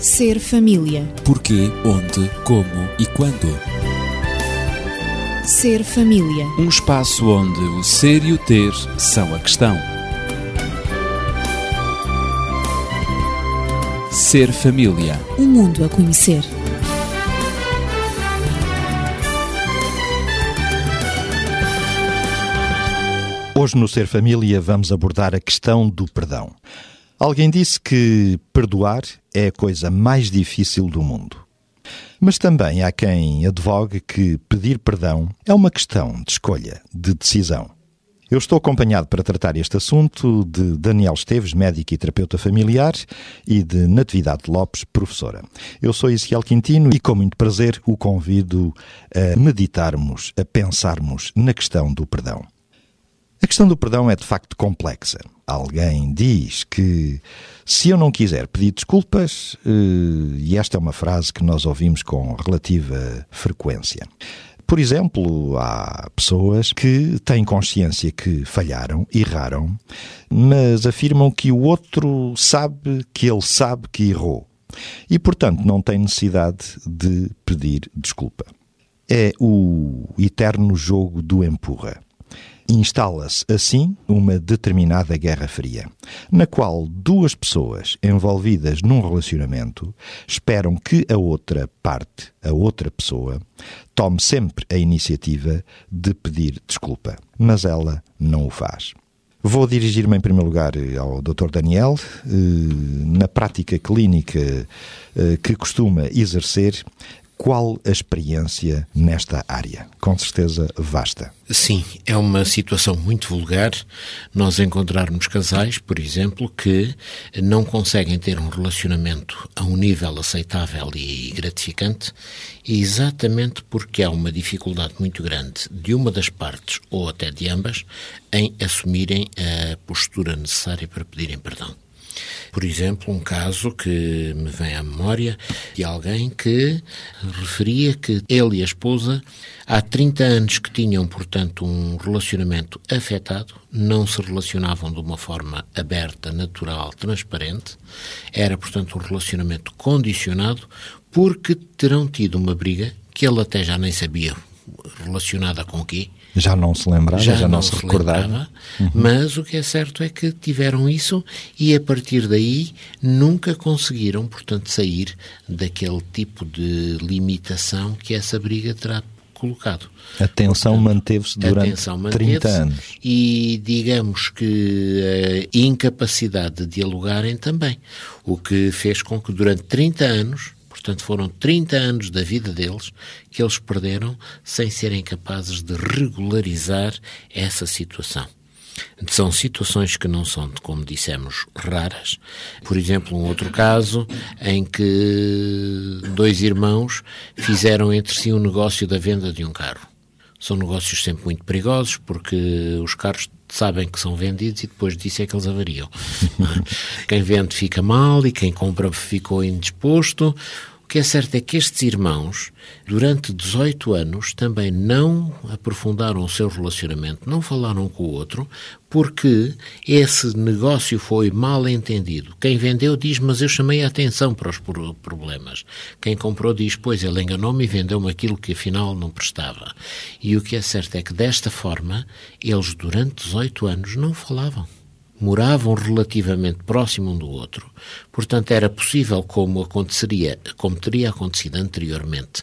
Ser família. Porquê, onde, como e quando. Ser família. Um espaço onde o ser e o ter são a questão. Ser família. Um mundo a conhecer. Hoje no Ser Família vamos abordar a questão do perdão. Alguém disse que perdoar é a coisa mais difícil do mundo. Mas também há quem advogue que pedir perdão é uma questão de escolha, de decisão. Eu estou acompanhado para tratar este assunto de Daniel Esteves, médico e terapeuta familiar, e de Natividade Lopes, professora. Eu sou Ezequiel Quintino e, com muito prazer, o convido a meditarmos, a pensarmos na questão do perdão. A questão do perdão é de facto complexa. Alguém diz que se eu não quiser pedir desculpas, eh, e esta é uma frase que nós ouvimos com relativa frequência. Por exemplo, há pessoas que têm consciência que falharam, erraram, mas afirmam que o outro sabe que ele sabe que errou e, portanto, não tem necessidade de pedir desculpa. É o eterno jogo do empurra. Instala-se assim uma determinada Guerra Fria, na qual duas pessoas envolvidas num relacionamento esperam que a outra parte, a outra pessoa, tome sempre a iniciativa de pedir desculpa, mas ela não o faz. Vou dirigir-me em primeiro lugar ao Dr. Daniel, eh, na prática clínica eh, que costuma exercer, qual a experiência nesta área? Com certeza vasta. Sim, é uma situação muito vulgar nós encontrarmos casais, por exemplo, que não conseguem ter um relacionamento a um nível aceitável e gratificante, exatamente porque há uma dificuldade muito grande de uma das partes, ou até de ambas, em assumirem a postura necessária para pedirem perdão. Por exemplo, um caso que me vem à memória de alguém que referia que ele e a esposa há 30 anos que tinham, portanto, um relacionamento afetado, não se relacionavam de uma forma aberta, natural, transparente, era, portanto, um relacionamento condicionado porque terão tido uma briga que ele até já nem sabia relacionada com o quê, já não se lembrava, já, já não, não, se, se recordava. Lembrava, uhum. Mas o que é certo é que tiveram isso e a partir daí nunca conseguiram, portanto, sair daquele tipo de limitação que essa briga terá colocado. A tensão manteve-se durante tensão manteve 30 anos. E digamos que a incapacidade de dialogarem também, o que fez com que durante 30 anos Portanto, foram 30 anos da vida deles que eles perderam sem serem capazes de regularizar essa situação. São situações que não são, como dissemos, raras. Por exemplo, um outro caso em que dois irmãos fizeram entre si um negócio da venda de um carro. São negócios sempre muito perigosos porque os carros sabem que são vendidos e depois disso é que eles avariam. quem vende fica mal e quem compra ficou indisposto. Que é certo é que estes irmãos, durante 18 anos, também não aprofundaram o seu relacionamento, não falaram com o outro, porque esse negócio foi mal entendido. Quem vendeu diz, mas eu chamei a atenção para os problemas. Quem comprou diz, pois ele enganou-me e vendeu-me aquilo que afinal não prestava. E o que é certo é que desta forma, eles durante 18 anos não falavam moravam relativamente próximo um do outro. Portanto, era possível, como aconteceria, como teria acontecido anteriormente,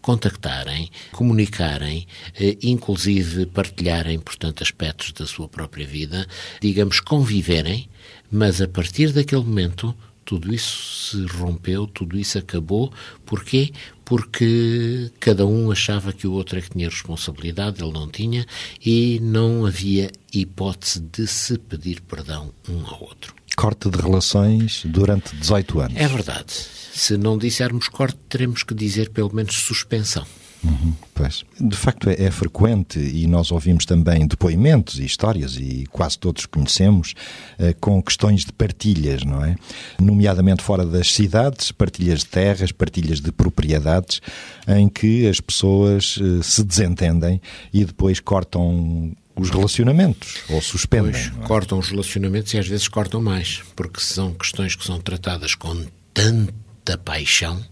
contactarem, comunicarem, eh, inclusive partilharem, portanto, aspectos da sua própria vida, digamos, conviverem, mas a partir daquele momento tudo isso se rompeu, tudo isso acabou. Porquê? Porque cada um achava que o outro é que tinha responsabilidade, ele não tinha, e não havia hipótese de se pedir perdão um ao outro. Corte de relações durante 18 anos. É verdade. Se não dissermos corte, teremos que dizer pelo menos suspensão. Uhum, pois. De facto, é, é, frequente e nós ouvimos também depoimentos e histórias, e quase todos conhecemos, eh, com questões de partilhas, não é? Nomeadamente fora das cidades, partilhas de terras, partilhas de propriedades, em que as pessoas eh, se desentendem e depois cortam os relacionamentos ou suspendem. Pois, é? cortam os relacionamentos e às vezes cortam mais, porque são questões que são tratadas com tanto da paixão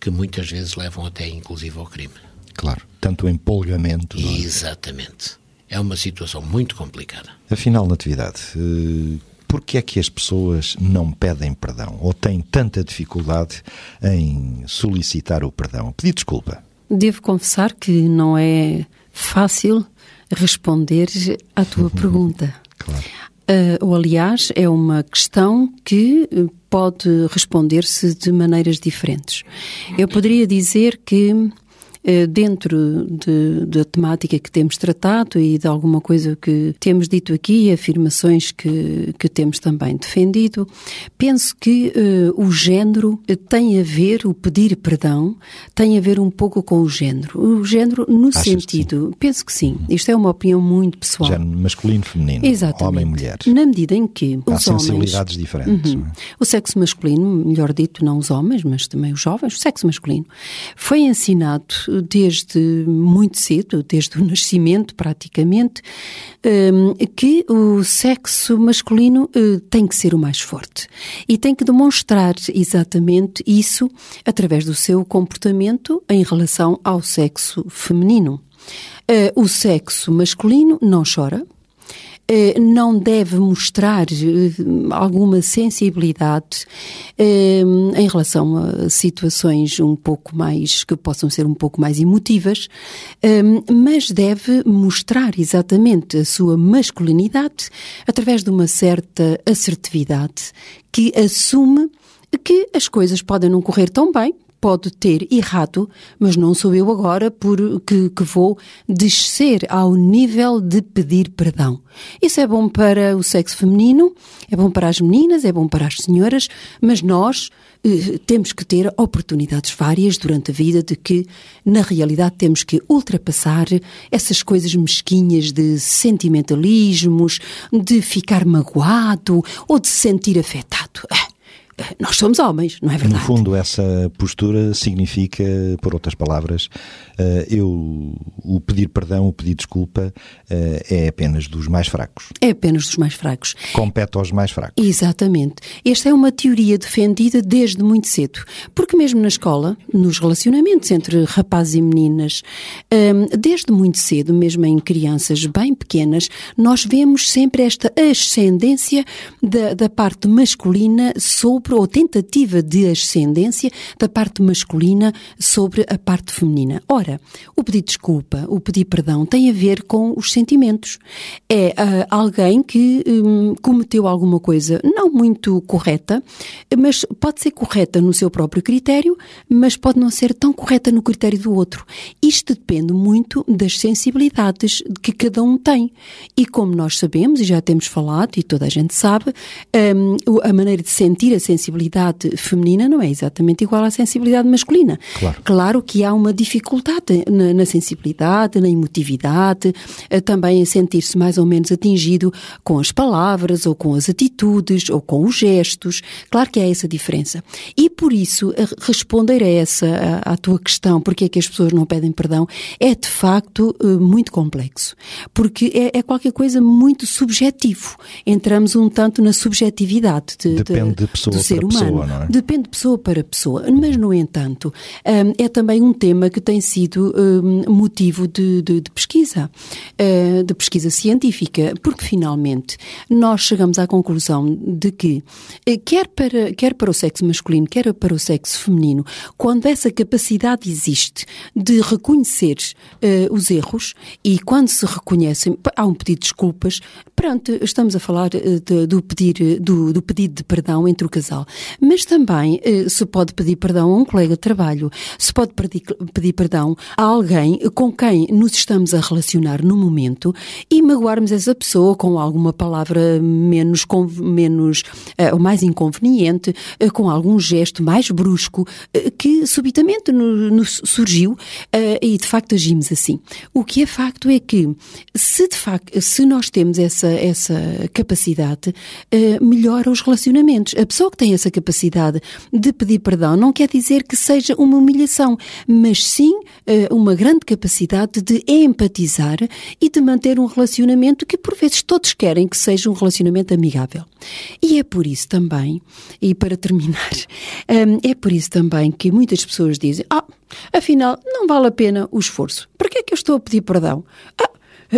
que muitas vezes levam até inclusive ao crime. Claro, tanto o empolgamento. é? Exatamente. É uma situação muito complicada. Afinal, Natividade, eh, por que é que as pessoas não pedem perdão ou têm tanta dificuldade em solicitar o perdão? Pedir desculpa. Devo confessar que não é fácil responder à tua pergunta. Claro. Uh, ou, aliás, é uma questão que eh, pode responder-se de maneiras diferentes. Eu poderia dizer que dentro de, da temática que temos tratado e de alguma coisa que temos dito aqui, afirmações que, que temos também defendido, penso que uh, o género tem a ver, o pedir perdão, tem a ver um pouco com o género. O género no Achas sentido, penso que sim. Isto é uma opinião muito pessoal. Género masculino, feminino, Exatamente. homem, mulher. Na medida em que Há os homens sensibilidades diferentes. Uhum. é? O sexo masculino, melhor dito, não os homens, mas também os jovens, o sexo masculino, foi ensinado desde muito cedo, desde o nascimento praticamente, hum, que o sexo masculino eh, tem que ser o mais forte e tem que demonstrar exatamente isso através do seu comportamento em relação ao sexo feminino. Eh, O sexo masculino não chora, não deve mostrar eh, alguma sensibilidade eh, em relação a situações um pouco mais, que possam ser um pouco mais emotivas, eh, mas deve mostrar exatamente a sua masculinidade através de uma certa assertividade que assume que as coisas podem não correr tão bem, pode ter errado, mas não sou eu agora por que, que vou descer ao nível de pedir perdão. Isso é bom para o sexo feminino, é bom para as meninas, é bom para as senhoras, mas nós eh, temos que ter oportunidades várias durante a vida de que, na realidade, temos que ultrapassar essas coisas mesquinhas de sentimentalismos, de ficar magoado ou de se sentir afetado. Ah, nós somos homens, não é No verdade? fundo, essa postura significa, por outras palavras, eh, eu o pedir perdão, o pedir desculpa eh, é apenas dos mais fracos. É apenas dos mais fracos. Compete aos mais fracos. Exatamente. Esta é uma teoria defendida desde muito cedo. Porque mesmo na escola, nos relacionamentos entre rapazes e meninas, hum, desde muito cedo, mesmo em crianças bem pequenas, nós vemos sempre esta ascendência da, da parte masculina sobre, ou tentativa de ascendência da parte masculina sobre a parte feminina. Ora, o pedir desculpa, o pedir perdão tem a ver com os sentimentos. É ah, alguém que hum, cometeu alguma coisa não muito correta, mas pode ser correta no seu próprio critério, mas pode não ser tão correta no critério do outro. Isto depende muito das sensibilidades que cada um tem. E como nós sabemos, e já temos falado, e toda a gente sabe, o- a maneira de sentir a sensibilidade feminina não é exatamente igual à sensibilidade masculina. Claro. Claro que há uma dificuldade na, na sensibilidade, na emotividade, eh, também em sentir-se mais ou menos atingido com as palavras, ou com as atitudes, ou com os gestos. Claro que há essa diferença. E por isso, a responder a essa, a- à tua questão, porque é que as pessoas não pedem perdão, é de facto eh, muito complexo. Porque é, é qualquer coisa muito subjetivo. Entramos um tanto na subjetividade de, Depende de pessoa do ser humano. pessoa, é? Depende de pessoa para pessoa, mas no entanto hum, é também um tema que tem sido hum, motivo de, de- de pesquisa, eh, de pesquisa científica, porque finalmente nós chegamos à conclusão de que eh, quer para quer para o sexo masculino, quer para o sexo feminino, quando essa capacidade existe de reconhecer os erros e quando se reconhecem, há um pedido de desculpas, pronto, estamos a falar eh, de- do pedir eh, do, do pedido de perdão entre o casal, mas também eh, se pode pedir perdão a um colega de trabalho, se pode pedir, pedir perdão a alguém com quem nos estamos a relacionar no momento e magoarmos essa pessoa com alguma palavra menos, menos ou mais inconveniente, com algum gesto mais brusco que subitamente no- nos surgiu e de facto agimos assim. O que é facto é que se de facto, se nós temos essa, essa capacidade, eh, melhora os relacionamentos. A pessoa que tem essa capacidade de pedir perdão não quer dizer que seja uma humilhação, mas sim eh, uma grande capacidade de empatizar e de manter um relacionamento que por vezes todos querem que seja um relacionamento amigável. E é por isso também, e para terminar, Hum, é por isso também que muitas pessoas dizem: Ah, afinal, não vale a pena o esforço. Para que é que eu estou a pedir perdão? Ah,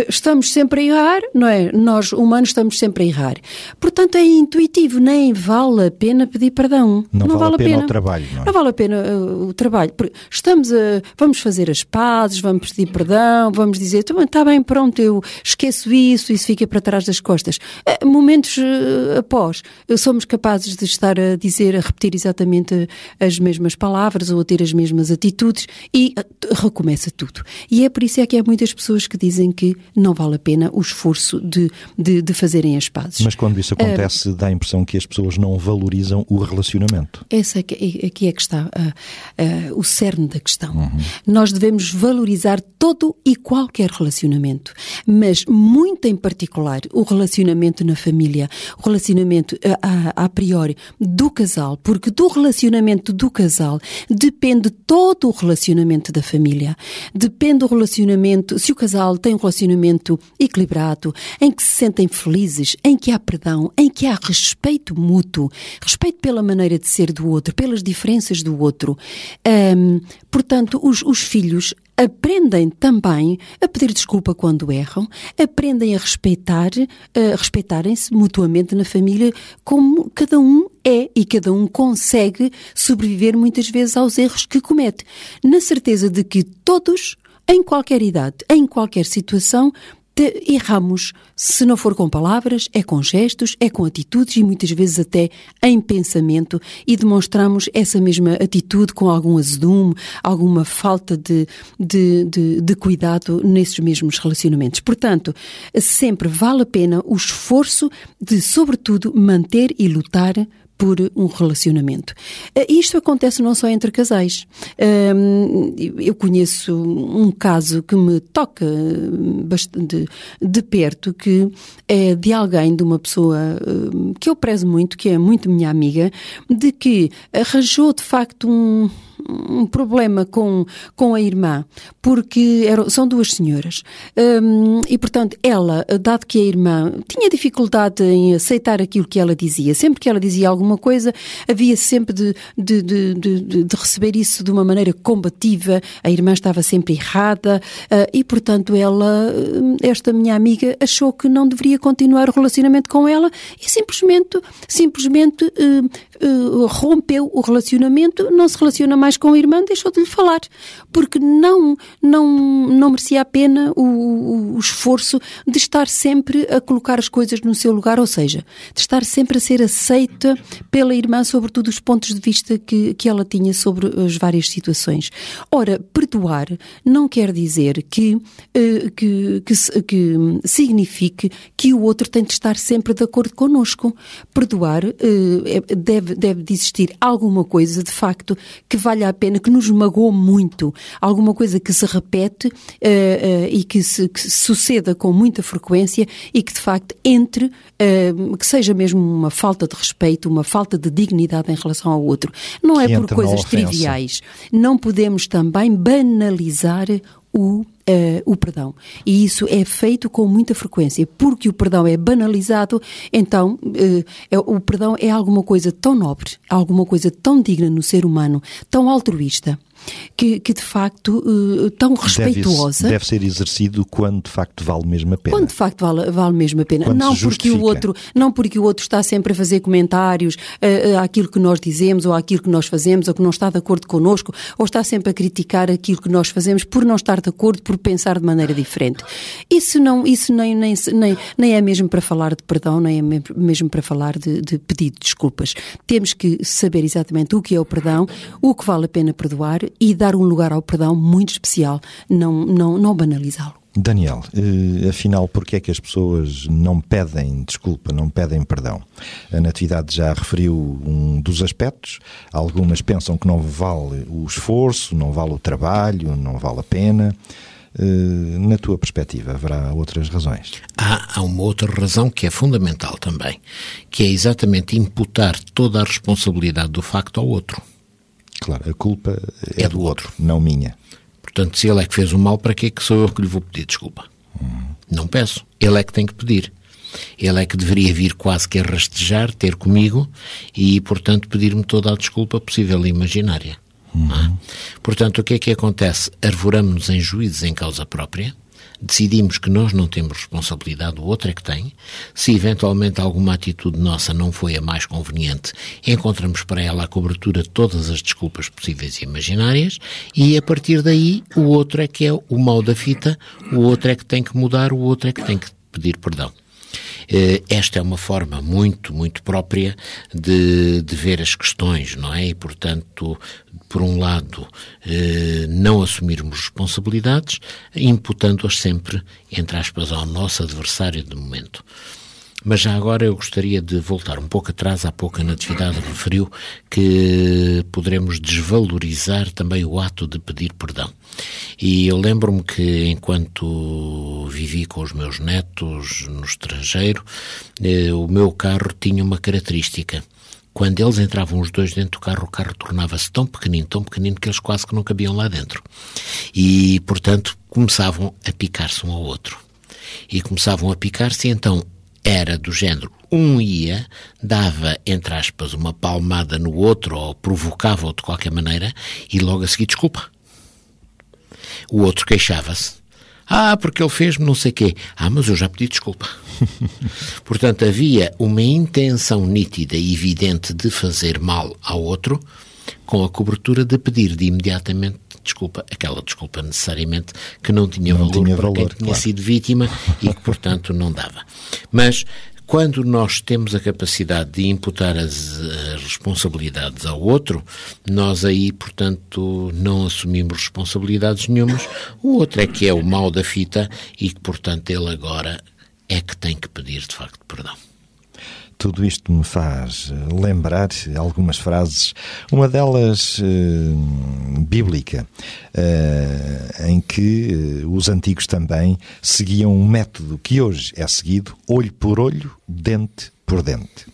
estamos sempre a errar, não é? Nós, humanos, estamos sempre a errar. Portanto, é intuitivo, nem vale a pena pedir perdão. Não, não vale, vale, a pena, o trabalho, não é? Não vale a pena uh, o trabalho. Estamos a, vamos fazer as pazes, vamos pedir perdão, vamos dizer, está tá bem, pronto, eu esqueço isso, isso fica para trás das costas. Uh, momentos uh, após, somos capazes de estar a dizer, a repetir exatamente as mesmas palavras ou a ter as mesmas atitudes e recomeça tudo. E é por isso é que há muitas pessoas que dizem que não vale a pena o esforço de, de, de fazerem as pazes. Mas quando isso acontece, uh, dá a impressão que as pessoas não valorizam o relacionamento. Essa aqui, é aqui é que está uh, uh, o cerne da questão. Uhum. Nós devemos valorizar todo e qualquer relacionamento, mas muito em particular o relacionamento na família, o relacionamento a, a, a priori do casal, porque do relacionamento do casal depende todo o relacionamento da família. Depende do relacionamento, se o casal tem um relacionamento relacionamento equilibrado, em que se sentem felizes, em que há perdão, em que há respeito mútuo, respeito pela maneira de ser do outro, pelas diferenças do outro. Um, portanto, os, os filhos aprendem também a pedir desculpa quando erram, aprendem a respeitar, a respeitarem-se mutuamente na família como cada um é e cada um consegue sobreviver muitas vezes aos erros que comete, na certeza de que todos em qualquer idade, em qualquer situação, erramos. Se não for com palavras, é com gestos, é com atitudes e muitas vezes até em pensamento e demonstramos essa mesma atitude com algum azedume, alguma falta de, de, de, de cuidado nesses mesmos relacionamentos. Portanto, sempre vale a pena o esforço de, sobretudo, manter e lutar por um relacionamento. Eh, isto acontece não só entre casais. Eu conheço um caso que me toca bastante de perto, que é de alguém, de uma pessoa que eu prezo muito, que é muito minha amiga, de que arranjou de facto um, um problema com, com a irmã, porque eram, são duas senhoras. Um, e, portanto, ela, dado que a irmã tinha dificuldade em aceitar aquilo que ela dizia, sempre que ela dizia alguma coisa, havia sempre de, de, de, de, de receber isso de uma maneira combativa, a irmã estava sempre errada, uh, e, portanto, ela, hum, esta minha amiga, achou que não deveria continuar o relacionamento com ela e simplesmente, simplesmente uh, uh, rompeu o relacionamento, não se relaciona mais com a irmã, deixou de lhe falar, porque não, não, não merecia a pena o, o esforço de estar sempre a colocar as coisas no seu lugar, ou seja, de estar sempre a ser aceita pela irmã sobre todos os pontos de vista que, que ela tinha sobre as várias situações. Ora, perdoar não quer dizer que, uh, que, que, que signifique que o outro tem de estar sempre de acordo connosco. Perdoar uh, deve deve, de existir alguma coisa, de facto, que valha a pena, que nos magoou muito, alguma coisa que se repete uh, uh, e que, se, que suceda com muita frequência e que, de facto, entre, uh, que seja mesmo uma falta de respeito, uma falta de dignidade em relação ao outro. Não é por coisas triviais. Não podemos também banalizar o Uh, o perdão. E isso é feito com muita frequência. Porque o perdão é banalizado, então uh, é, o perdão é alguma coisa tão nobre, alguma coisa tão digna no ser humano, tão altruísta, que, que de facto uh, tão respeituosa. Deve, deve, ser exercido quando de facto vale mesmo a pena. Quando de facto vale, vale mesmo a pena. não porque o outro, não porque o outro está sempre a fazer comentários uh, àquilo que nós dizemos ou àquilo que nós fazemos ou que não está de acordo connosco ou está sempre a criticar aquilo que nós fazemos por não estar de acordo, por pensar de maneira diferente. Isso não, isso nem, nem, nem, nem é mesmo para falar de perdão, nem é mesmo para falar de, de pedido de desculpas. Temos que saber exatamente o que é o perdão, o que vale a pena perdoar e dar um lugar ao perdão muito especial, não, não, não banalizá-lo. Daniel, eh, afinal, porquê é que as pessoas não pedem desculpa, não pedem perdão? A Natividade já referiu um dos aspectos. Algumas pensam que não vale o esforço, não vale o trabalho, não vale a pena. Eh, na tua perspectiva, haverá outras razões? Há, há uma outra razão que é fundamental também, que é exatamente imputar toda a responsabilidade do facto ao outro. Claro, a culpa é, é do, outro, outro, não minha. Portanto, se ele é que fez o mal, para que é que sou eu que lhe vou pedir desculpa? Não peço. Ele é que tem que pedir. Ele é que deveria vir quase que a rastejar, ter comigo e, portanto, pedir-me toda a desculpa possível e imaginária. Uhum. Portanto, o que é que acontece? Arvoramos-nos em juízes em causa própria, decidimos que nós não temos responsabilidade, o outro é que tem. Se eventualmente alguma atitude nossa não foi a mais conveniente, encontramos para ela a cobertura de todas as desculpas possíveis e imaginárias, e a partir daí o outro é que é o mal da fita, o outro é que tem que mudar, o outro é que tem que pedir perdão. Eh, esta é uma forma muito, muito própria de, de ver as questões, não é? E, portanto, por um lado, eh, não assumirmos responsabilidades, imputando-as sempre, entre aspas, ao nosso adversário de momento. Mas já agora eu gostaria de voltar um pouco atrás, há pouco a Natividade referiu que poderemos desvalorizar também o ato de pedir perdão. E eu lembro-me que enquanto vivi com os meus netos no estrangeiro, eh, o meu carro tinha uma característica quando eles entravam os dois dentro do carro, o carro tornava-se tão pequenino, tão pequenino, que eles quase que não cabiam lá dentro. E, portanto, começavam a picar-se um ao outro. E começavam a picar-se, e então era do género: um ia, dava, entre aspas, uma palmada no outro ou provocava-o de qualquer maneira e logo a seguir desculpa. O outro queixava-se. Ah, porque ele fez-me não sei quê. Ah, mas eu já pedi desculpa. Portanto, havia uma intenção nítida e evidente de fazer mal ao outro, com a cobertura de pedir de imediatamente desculpa, aquela desculpa necessariamente que não tinha não valor tinha para valor, quem tinha claro. sido vítima e que, portanto, não dava. Mas quando nós temos a capacidade de imputar as, as, responsabilidades ao outro, nós aí, portanto, não assumimos responsabilidades nenhumas. O outro é que é o mal da fita e que, portanto, ele agora é que tem que pedir, de facto, perdão. Tudo isto me faz eh, lembrar algumas frases, uma delas uh, bíblica, uh, em que os antigos também seguiam um método que hoje é seguido, olho por olho, dente por dente.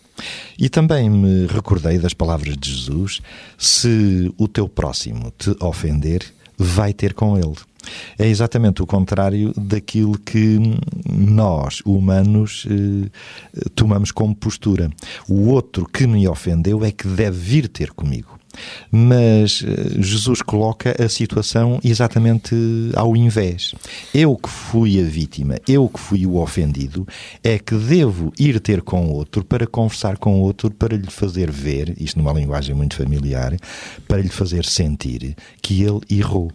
E também me recordei das palavras de Jesus: se o teu próximo te ofender, vai ter com ele. É exatamente o contrário daquilo que nós, humanos, eh, tomamos como postura. O outro que me ofendeu é que deve vir ter comigo. Mas eh, Jesus coloca a situação exatamente ao invés. Eu que fui a vítima, eu que fui o ofendido, é que devo ir ter com outro para conversar com outro, para lhe fazer ver, isto numa linguagem muito familiar, para lhe fazer sentir que ele errou.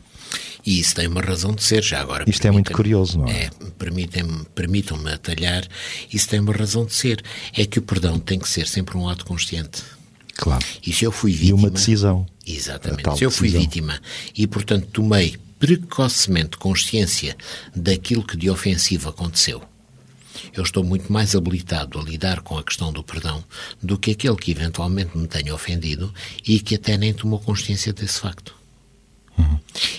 E isso tem uma razão de ser, já agora. Isto é muito curioso, não é? é Permitam-me permitam atalhar, isso tem uma razão de ser. É que o perdão tem que ser sempre um ato consciente. Claro. E se eu fui vítima. E uma decisão. Exatamente. Se eu fui decisão. vítima e, portanto, tomei precocemente consciência daquilo que de ofensivo aconteceu, eu estou muito mais habilitado a lidar com a questão do perdão do que aquele que eventualmente me tenha ofendido e que até nem tomou consciência desse facto.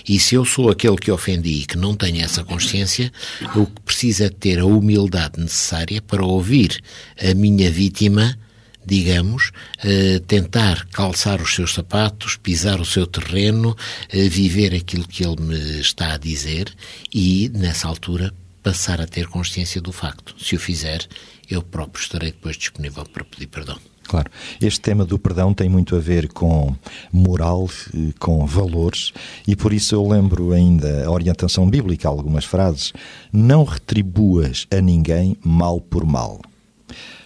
E se eu sou aquele que ofendi e que não tenho essa consciência, o que precisa é ter a humildade necessária para ouvir a minha vítima, digamos, eh, tentar calçar os seus sapatos, pisar o seu terreno, eh, viver aquilo que ele me está a dizer e, nessa altura, passar a ter consciência do facto. Se o fizer, eu próprio estarei depois disponível para pedir perdão. Claro. Este tema do perdão tem muito a ver com moral, com valores, e por isso eu lembro ainda a orientação bíblica, algumas frases. Não retribuas a ninguém mal por mal.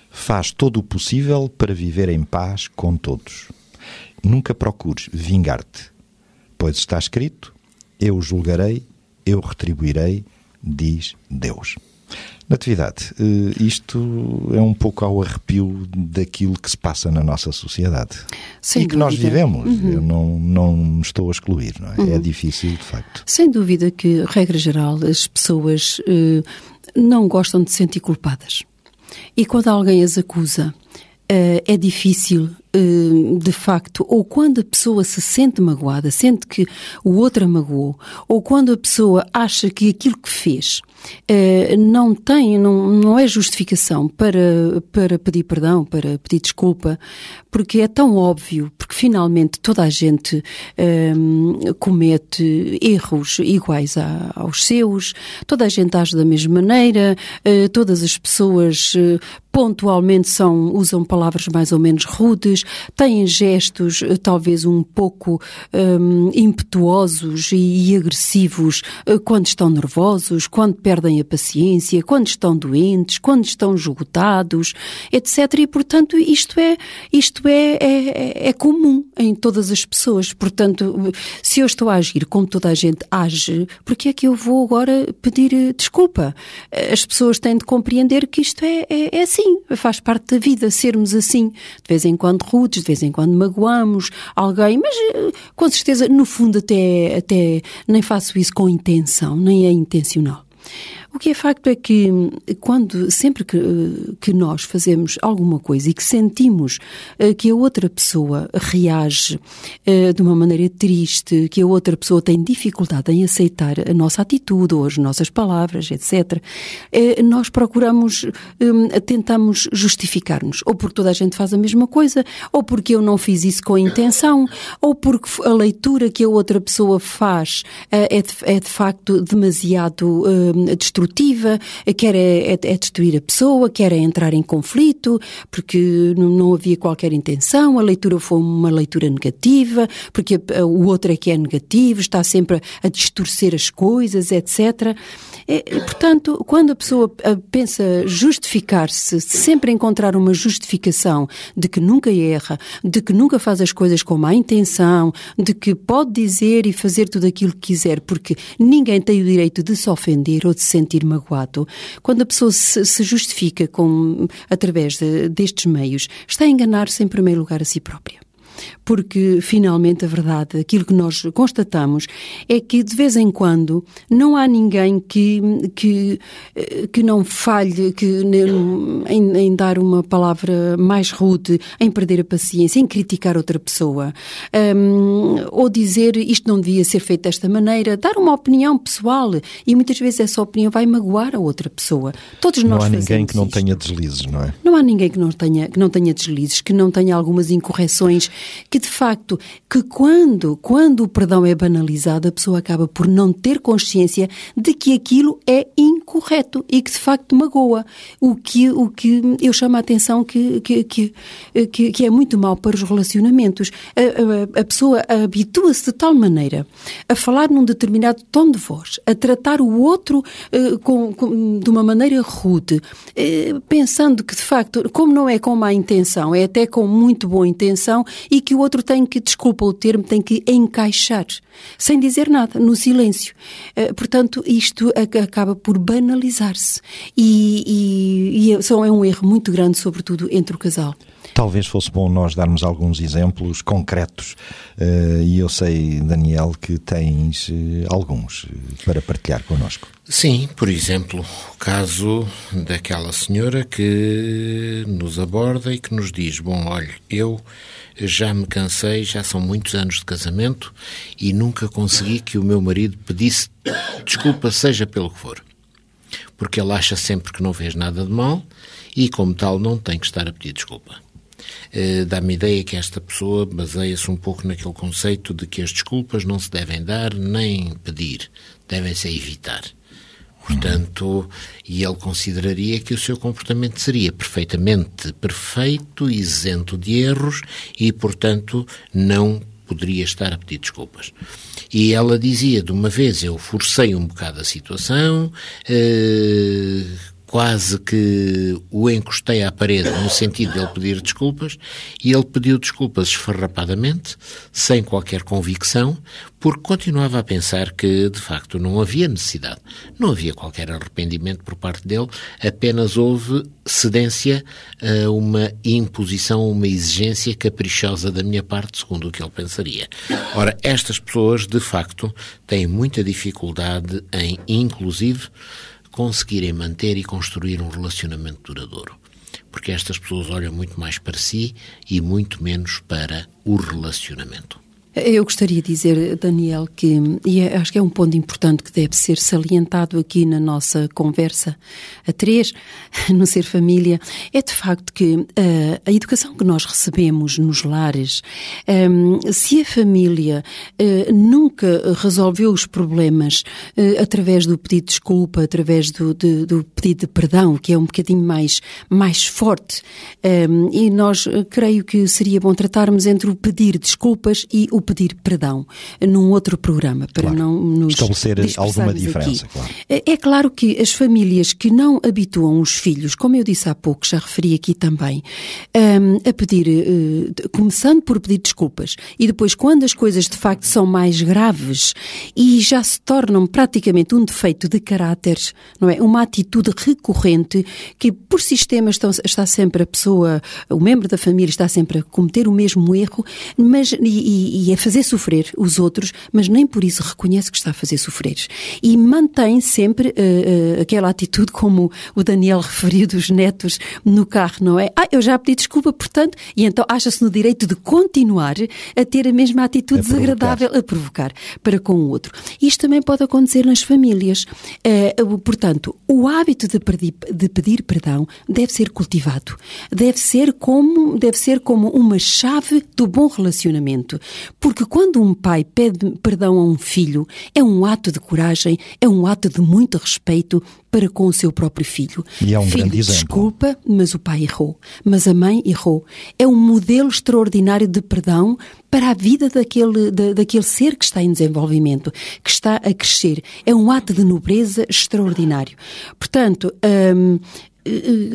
Faz todo o possível para viver em paz com todos. Nunca procures vingar-te, pois está escrito: Eu julgarei, eu retribuirei, diz Deus. Natividade, eh, isto é um pouco ao arrepio daquilo que se passa na nossa sociedade. Sem e que dúvida. nós vivemos. Uhum. Eu não, não me estou a excluir, não é? é uhum. É difícil, de facto. Sem dúvida que, regra geral, as pessoas eh, não gostam de se sentir culpadas. E quando alguém as acusa, eh, é difícil, de facto, ou quando a pessoa se sente magoada, sente que o outro a magoou, ou quando a pessoa acha que aquilo que fez não tem, não, não é justificação para, para pedir perdão, para pedir desculpa, porque é tão óbvio, porque finalmente toda a gente um, comete erros iguais a, aos seus, toda a gente age da mesma maneira, uh, todas as pessoas uh, pontualmente são, usam palavras mais ou menos rudes, têm gestos uh, talvez um pouco um, impetuosos e, e agressivos quando estão nervosos, quando perdem a paciência, quando estão doentes, quando estão esgotados, etc. E portanto isto é, isto isto é, é, é, comum em todas as pessoas. Portanto, se eu estou a agir como toda a gente age, por que é que eu vou agora pedir eh, desculpa? As pessoas têm de compreender que isto é, é, é assim, faz parte da vida sermos assim. De vez em quando rudes, de vez em quando magoamos alguém, mas eh, com certeza, no fundo, até, até nem faço isso com intenção, nem é intencional. O que é facto é que quando sempre que, que nós fazemos alguma coisa e que sentimos uh, que a outra pessoa reage uh, de uma maneira triste, que a outra pessoa tem dificuldade em aceitar a nossa atitude ou as nossas palavras, etc., eh, nós procuramos, um, tentamos justificar-nos, ou porque toda a gente faz a mesma coisa, ou porque eu não fiz isso com intenção, ou porque a leitura que a outra pessoa faz é de, é, de, facto demasiado destrutiva destrutiva, quer é, é, é, destruir a pessoa, quer é entrar em conflito, porque não, havia qualquer intenção, a leitura foi uma leitura negativa, porque o outro é que é negativo, está sempre a, distorcer as coisas, etc. Portanto, quando a pessoa pensa justificar-se, sempre encontrar uma justificação de que nunca erra, de que nunca faz as coisas com má intenção, de que pode dizer e fazer tudo aquilo que quiser, porque ninguém tem o direito de se ofender ou de se sentir magoado. Quando a pessoa se, se justifica com, através de, destes meios, está a enganar-se em primeiro lugar a si própria porque finalmente a verdade, aquilo que nós constatamos é que de vez em quando não há ninguém que, que, que não falhe que, em, em dar uma palavra mais rude, em perder a paciência, em criticar outra pessoa, um, ou dizer isto não devia ser feito desta maneira, dar uma opinião pessoal e muitas vezes essa opinião vai magoar a outra pessoa. Todos não nós há ninguém que não isto. tenha deslizes, não é? Não há ninguém que não tenha, que não tenha deslizes, que não tenha algumas incorreções que de facto, que quando, quando o perdão é banalizado, a pessoa acaba por não ter consciência de que aquilo é incorreto e que de facto magoa. O que, o que eu chamo a atenção que, que, que, que, que é muito mau para os relacionamentos. A, a, a pessoa habitua-se de tal maneira a falar num determinado tom de voz, a tratar o outro uh, com, com, de uma maneira rude, uh, pensando que de facto, como não é com má intenção, é até com muito boa intenção e que o outro tem que, desculpa o termo, tem que encaixar, sem dizer nada, no silêncio. Uh, portanto, isto acaba por banalizar-se. E, e, e é, é um erro muito grande, sobretudo entre o casal. Talvez fosse bom nós darmos alguns exemplos concretos. Uh, e eu sei, Daniel, que tens uh, alguns para partilhar connosco. Sim, por exemplo, o caso daquela senhora que nos aborda e que nos diz: Bom, olha, eu já me cansei, já são muitos anos de casamento e nunca consegui que o meu marido pedisse desculpa, seja pelo que for. Porque ele acha sempre que não fez nada de mal e, como tal, não tem que estar a pedir desculpa. Uh, Dá-me ideia que esta pessoa baseia-se um pouco naquele conceito de que as desculpas não se devem dar nem pedir, devem-se evitar. Portanto, e ele consideraria que o seu comportamento seria perfeitamente perfeito, isento de erros e, portanto, não poderia estar a pedir desculpas. E ela dizia, de uma vez eu forcei um bocado a situação, eh, quase que o encostei à parede no sentido de ele pedir desculpas e ele pediu desculpas esfarrapadamente, sem qualquer convicção, porque continuava a pensar que, de facto, não havia necessidade. Não havia qualquer arrependimento por parte dele, apenas houve cedência a uma imposição, uma exigência caprichosa da minha parte, segundo o que ele pensaria. Ora, estas pessoas, de facto, têm muita dificuldade em, inclusive, conseguirem manter e construir um relacionamento duradouro. Porque estas pessoas olham muito mais para si e muito menos para o relacionamento. Eu gostaria de dizer, Daniel, que e é, acho que é um ponto importante que deve ser salientado aqui na nossa conversa a três, no Ser Família, é de facto que uh, a educação que nós recebemos nos lares, um, se a família uh, nunca resolveu os problemas uh, através do pedido de desculpa, através do, de, do, pedido de perdão, que é um bocadinho mais, mais forte, um, e nós creio que seria bom tratarmos entre o pedir desculpas e o pedir perdão num outro programa, para claro. não nos estabelecer alguma diferença. Claro. É, é claro que as famílias que não habituam os filhos, como eu disse há pouco, já referi aqui também, um, a pedir, uh, começando por pedir desculpas e depois, quando as coisas de facto são mais graves e já se tornam praticamente um defeito de caráter, não é? Uma atitude recorrente que, por sistema, estão, está sempre a pessoa, o membro da família está sempre a cometer o mesmo erro, mas e, e a fazer sofrer os outros, mas nem por isso reconhece que está a fazer sofrer. E mantém sempre uh, aquela atitude, como o Daniel referiu, dos netos no carro, não é? Ah, eu já pedi desculpa, portanto, e então acha-se no direito de continuar a ter a mesma atitude a desagradável provocar. a provocar para com o outro. Isto também pode acontecer nas famílias. Uh, portanto, o hábito de pedir, de pedir perdão deve ser cultivado. Deve ser como, deve ser como uma chave do bom relacionamento. Porque quando um pai pede perdão a um filho, é um ato de coragem, é um ato de muito respeito para com o seu próprio filho. E é um filho, grande exemplo. Desculpa, mas o pai errou. Mas a mãe errou. É um modelo extraordinário de perdão para a vida daquele, da, daquele ser que está em desenvolvimento, que está a crescer. É um ato de nobreza extraordinário. Portanto, hum,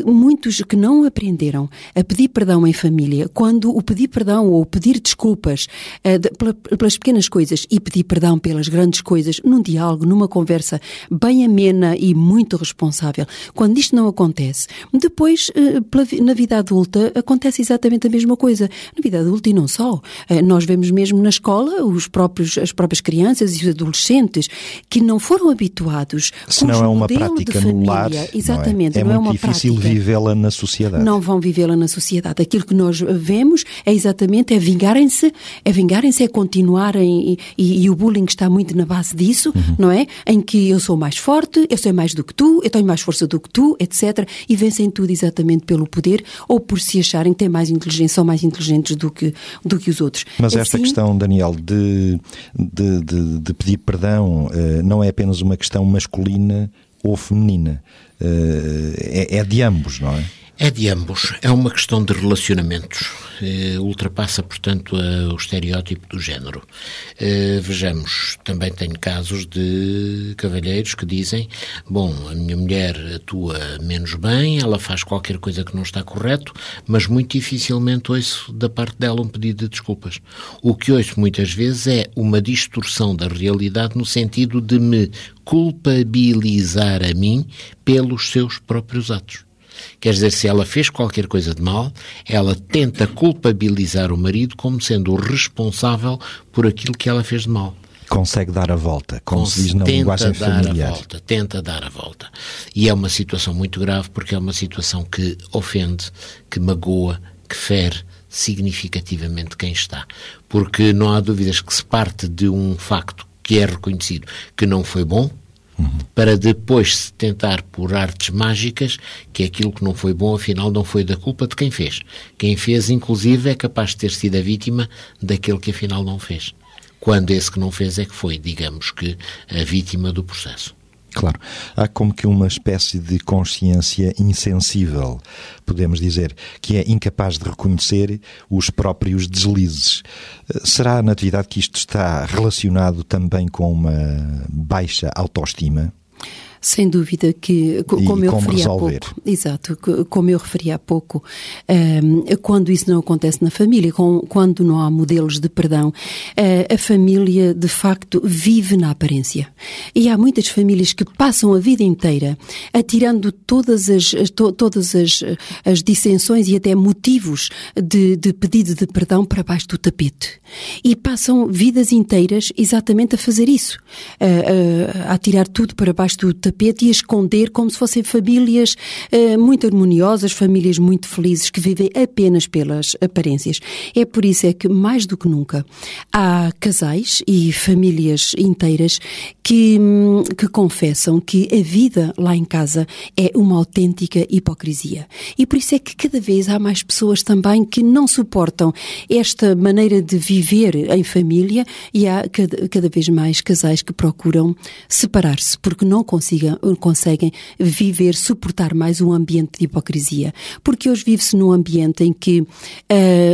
muitos que não aprenderam a pedir perdão em família, quando o pedir perdão ou pedir desculpas uh, pelas pequenas coisas e pedir perdão pelas grandes coisas, num diálogo, numa conversa bem amena e muito responsável, quando isto não acontece, depois, uh, na vida adulta, acontece exatamente a mesma coisa. Na vida adulta e não só. Uh, nós vemos mesmo na escola os próprios, as próprias crianças e os adolescentes que não foram habituados Se não é uma prática no lar, exatamente, não é, é não é uma difícil vivê-la na sociedade. Não vão vivê-la na sociedade. Aquilo que nós vemos é exatamente é vingarem-se, é vingarem-se, é continuarem e, e, o bullying está muito na base disso, uhum. não é? Em que eu sou mais forte, eu sei mais do que tu, eu tenho mais força do que tu, etc. E vencem tudo exatamente pelo poder ou por se acharem que têm mais inteligência, são mais inteligentes do que, do que os outros. Mas assim, esta questão, Daniel, de, de, de, de pedir perdão uh, não é apenas uma questão masculina ou feminina. Eh, é, é de ambos, não é? É de ambos. É uma questão de relacionamentos. Eh, ultrapassa, portanto, a, o estereótipo do género. Eh, vejamos, também tenho casos de cavalheiros que dizem: bom, a minha mulher atua menos bem, ela faz qualquer coisa que não está correto, mas muito dificilmente ouço da parte dela um pedido de desculpas. O que ouço muitas vezes é uma distorção da realidade no sentido de me culpabilizar a mim pelos seus próprios atos. Quer dizer, se ela fez qualquer coisa de mal, ela tenta culpabilizar o marido como sendo o responsável por aquilo que ela fez de mal. Consegue dar a volta, como se diz na linguagem dar familiar. A volta, tenta dar a volta. E é uma situação muito grave porque é uma situação que ofende, que magoa, que fere significativamente quem está. Porque não há dúvidas que se parte de um facto que é reconhecido que não foi bom, Uhum. para depois se tentar por artes mágicas que aquilo que não foi bom afinal não foi da culpa de quem fez. Quem fez, inclusive, é capaz de ter sido a vítima daquele que afinal não fez. Quando esse que não fez é que foi, digamos que, a vítima do processo. Claro. Há como que uma espécie de consciência insensível, podemos dizer, que é incapaz de reconhecer os próprios deslizes. Será, na atividade, que isto está relacionado também com uma baixa autoestima? Sem dúvida que, como eu referi resolver. há pouco, exato, como eu referi há pouco, um, quando isso não acontece na família, quando não há modelos de perdão, uh, a família de facto vive na aparência. E há muitas famílias que passam a vida inteira atirando todas as, to, todas as, as dissensões e até motivos de, de pedido de perdão para baixo do tapete. E passam vidas inteiras exatamente a fazer isso, a, a, a tirar tudo para baixo do tapete tapete e a esconder como se fossem famílias uh, muito harmoniosas, famílias muito felizes que vivem apenas pelas aparências. É por isso é que, mais do que nunca, há casais e famílias inteiras que, hum, que confessam que a vida lá em casa é uma autêntica hipocrisia. E por isso é que cada vez há mais pessoas também que não suportam esta maneira de viver em família e há cada, cada vez mais casais que procuram separar-se porque não conseguem viver, suportar mais um ambiente de hipocrisia. Porque hoje vive-se num ambiente em que, uh,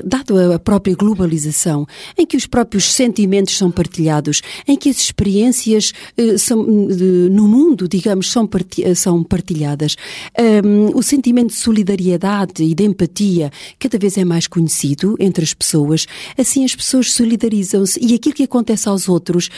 dado a própria globalização, em que os próprios sentimentos são partilhados, em que as experiências uh, são, no mundo, digamos, são, parti são partilhadas, um, o sentimento de solidariedade e de empatia cada vez é mais conhecido entre as pessoas, assim as pessoas solidarizam-se e aquilo que acontece aos outros,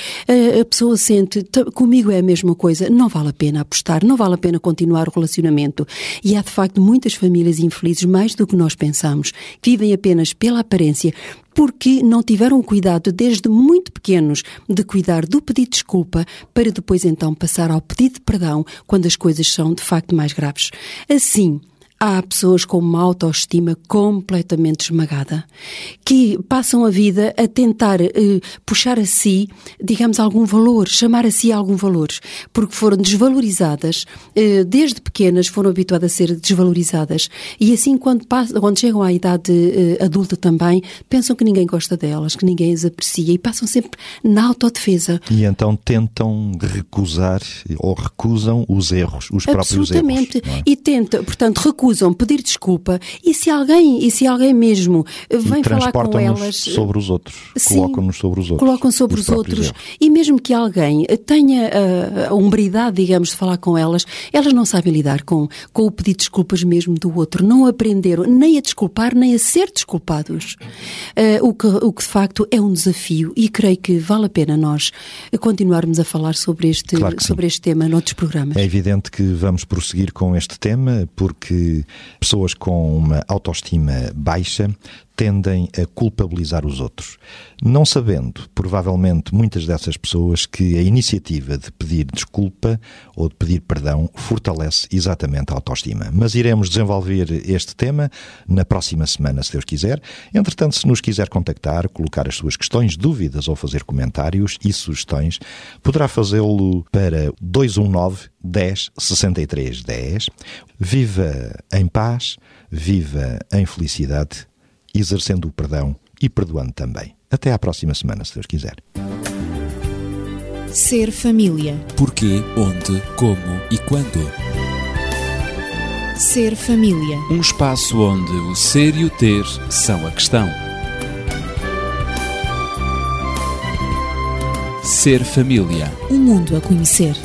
a pessoa sente, comigo é a mesma coisa, não vale a pena apostar, não vale a pena continuar o relacionamento. E há de facto muitas famílias infelizes, mais do que nós pensamos, que vivem apenas pela aparência, porque não tiveram cuidado desde muito pequenos de cuidar do pedido de desculpa para depois então passar ao pedido de perdão quando as coisas são de facto mais graves. Assim, Há pessoas com uma autoestima completamente esmagada, que passam a vida a tentar uh, puxar a si, digamos, algum valor, chamar a si algum valor, porque foram desvalorizadas, uh, desde pequenas foram habituadas a ser desvalorizadas. E assim, quando, passam, quando chegam à idade uh, adulta também, pensam que ninguém gosta delas, que ninguém as aprecia e passam sempre na autodefesa. E então tentam recusar ou recusam os erros, os próprios erros. Absolutamente. É? E tentam, portanto, recusam recusam pedir desculpa e se alguém, e se alguém mesmo vem falar com elas. sobre os outros. Colocam-nos sobre os outros. Colocam sobre os, os outros. Erros. E mesmo que alguém tenha a, a umbridade, digamos, de falar com elas, elas não sabem lidar com, com o pedido de desculpas mesmo do outro. Não aprenderam nem a desculpar, nem a ser desculpados. Uh, o, que, o que de facto é um desafio e creio que vale a pena nós continuarmos a falar sobre este, claro sobre este tema noutros programas. É evidente que vamos prosseguir com este tema porque pessoas com uma autoestima baixa tendem a culpabilizar os outros, não sabendo, provavelmente, muitas dessas pessoas que a iniciativa de pedir desculpa ou de pedir perdão fortalece exatamente a autoestima. Mas iremos desenvolver este tema na próxima semana, se Deus quiser. Entretanto, se nos quiser contactar, colocar as suas questões, dúvidas ou fazer comentários e sugestões, poderá fazê-lo para 219 10 63 10. Viva em paz, viva em felicidade exercendo o perdão e perdoando também. Até à próxima semana, se Deus quiser. Ser família. Porquê, onde, como e quando. Ser família. Um espaço onde o ser e o ter são a questão. Ser família. Um mundo a conhecer.